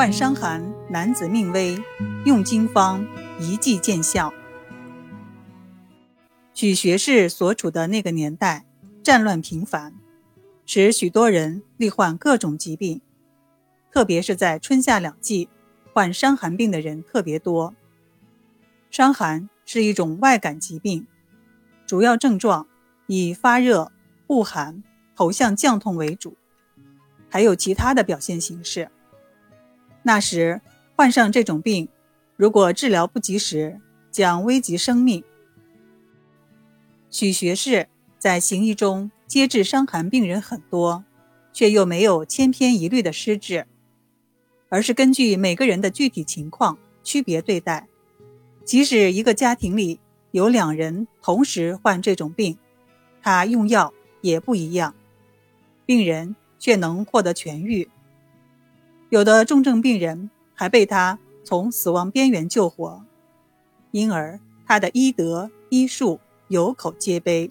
患伤寒，男子命微，用经方一剂见效。许学士所处的那个年代，战乱频繁，使许多人罹患各种疾病，特别是在春夏两季，患伤寒病的人特别多。伤寒是一种外感疾病，主要症状以发热、恶寒、头项降痛为主，还有其他的表现形式。那时患上这种病，如果治疗不及时，将危及生命。许学士在行医中接治伤寒病人很多，却又没有千篇一律的施治，而是根据每个人的具体情况区别对待。即使一个家庭里有两人同时患这种病，他用药也不一样，病人却能获得痊愈。有的重症病人还被他从死亡边缘救活，因而他的医德医术有口皆碑。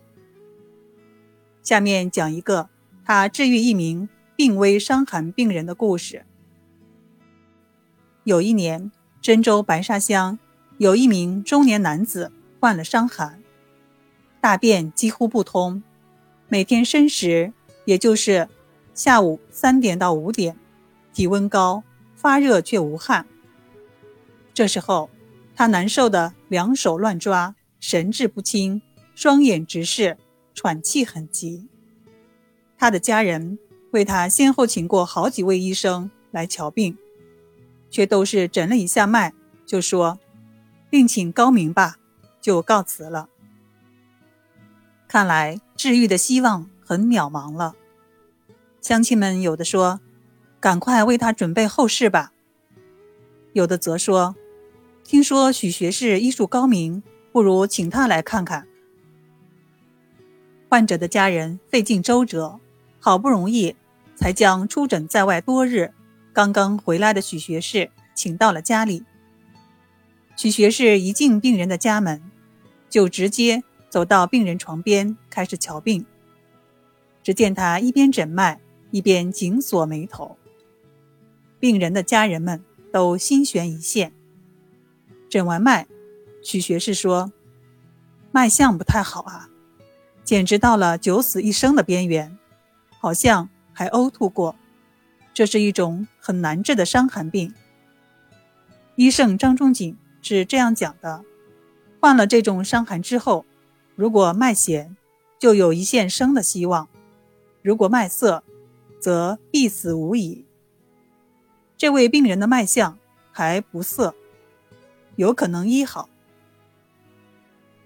下面讲一个他治愈一名病危伤寒病人的故事。有一年，真州白沙乡有一名中年男子患了伤寒，大便几乎不通，每天申时，也就是下午三点到五点。体温高，发热却无汗。这时候，他难受的两手乱抓，神志不清，双眼直视，喘气很急。他的家人为他先后请过好几位医生来瞧病，却都是诊了一下脉，就说病请高明吧，就告辞了。看来治愈的希望很渺茫了。乡亲们有的说。赶快为他准备后事吧。有的则说：“听说许学士医术高明，不如请他来看看。”患者的家人费尽周折，好不容易才将出诊在外多日、刚刚回来的许学士请到了家里。许学士一进病人的家门，就直接走到病人床边开始瞧病。只见他一边诊脉，一边紧锁眉头。病人的家人们都心悬一线。诊完脉，许学士说：“脉象不太好啊，简直到了九死一生的边缘，好像还呕吐过。这是一种很难治的伤寒病。”医圣张仲景是这样讲的：患了这种伤寒之后，如果脉弦，就有一线生的希望；如果脉涩，则必死无疑。这位病人的脉象还不涩，有可能医好。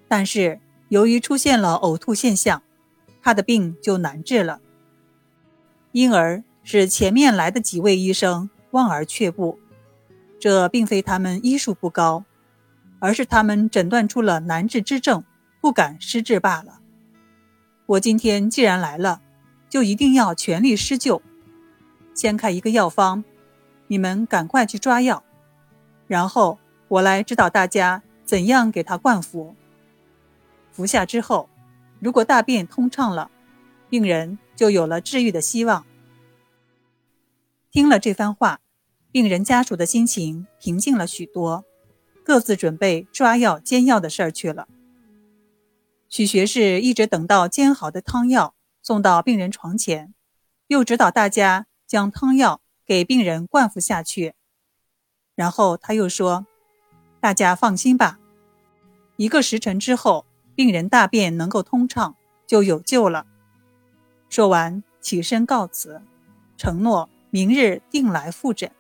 但是由于出现了呕吐现象，他的病就难治了，因而使前面来的几位医生望而却步。这并非他们医术不高，而是他们诊断出了难治之症，不敢施治罢了。我今天既然来了，就一定要全力施救，先开一个药方。你们赶快去抓药，然后我来指导大家怎样给他灌服。服下之后，如果大便通畅了，病人就有了治愈的希望。听了这番话，病人家属的心情平静了许多，各自准备抓药煎药的事儿去了。许学士一直等到煎好的汤药送到病人床前，又指导大家将汤药。给病人灌服下去，然后他又说：“大家放心吧，一个时辰之后，病人大便能够通畅，就有救了。”说完，起身告辞，承诺明日定来复诊。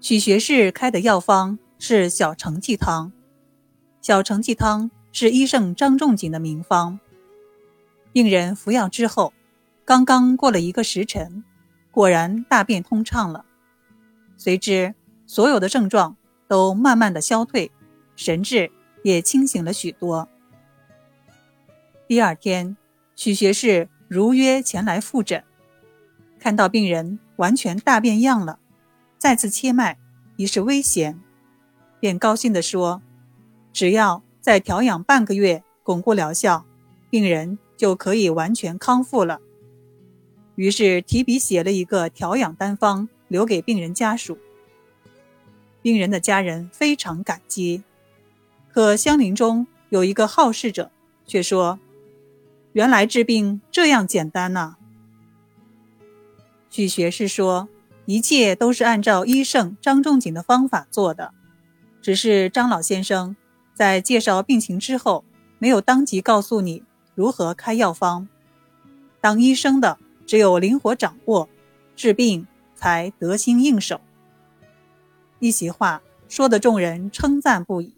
许学士开的药方是小承气汤，小承气汤是医圣张仲景的名方。病人服药之后，刚刚过了一个时辰。果然大便通畅了，随之所有的症状都慢慢的消退，神志也清醒了许多。第二天，许学士如约前来复诊，看到病人完全大变样了，再次切脉已是危险，便高兴地说：“只要再调养半个月，巩固疗效，病人就可以完全康复了。”于是提笔写了一个调养单方，留给病人家属。病人的家人非常感激，可乡邻中有一个好事者却说：“原来治病这样简单呐！”许学士说：“一切都是按照医圣张仲景的方法做的，只是张老先生在介绍病情之后，没有当即告诉你如何开药方。当医生的只有灵活掌握，治病才得心应手。”一席话说的众人称赞不已。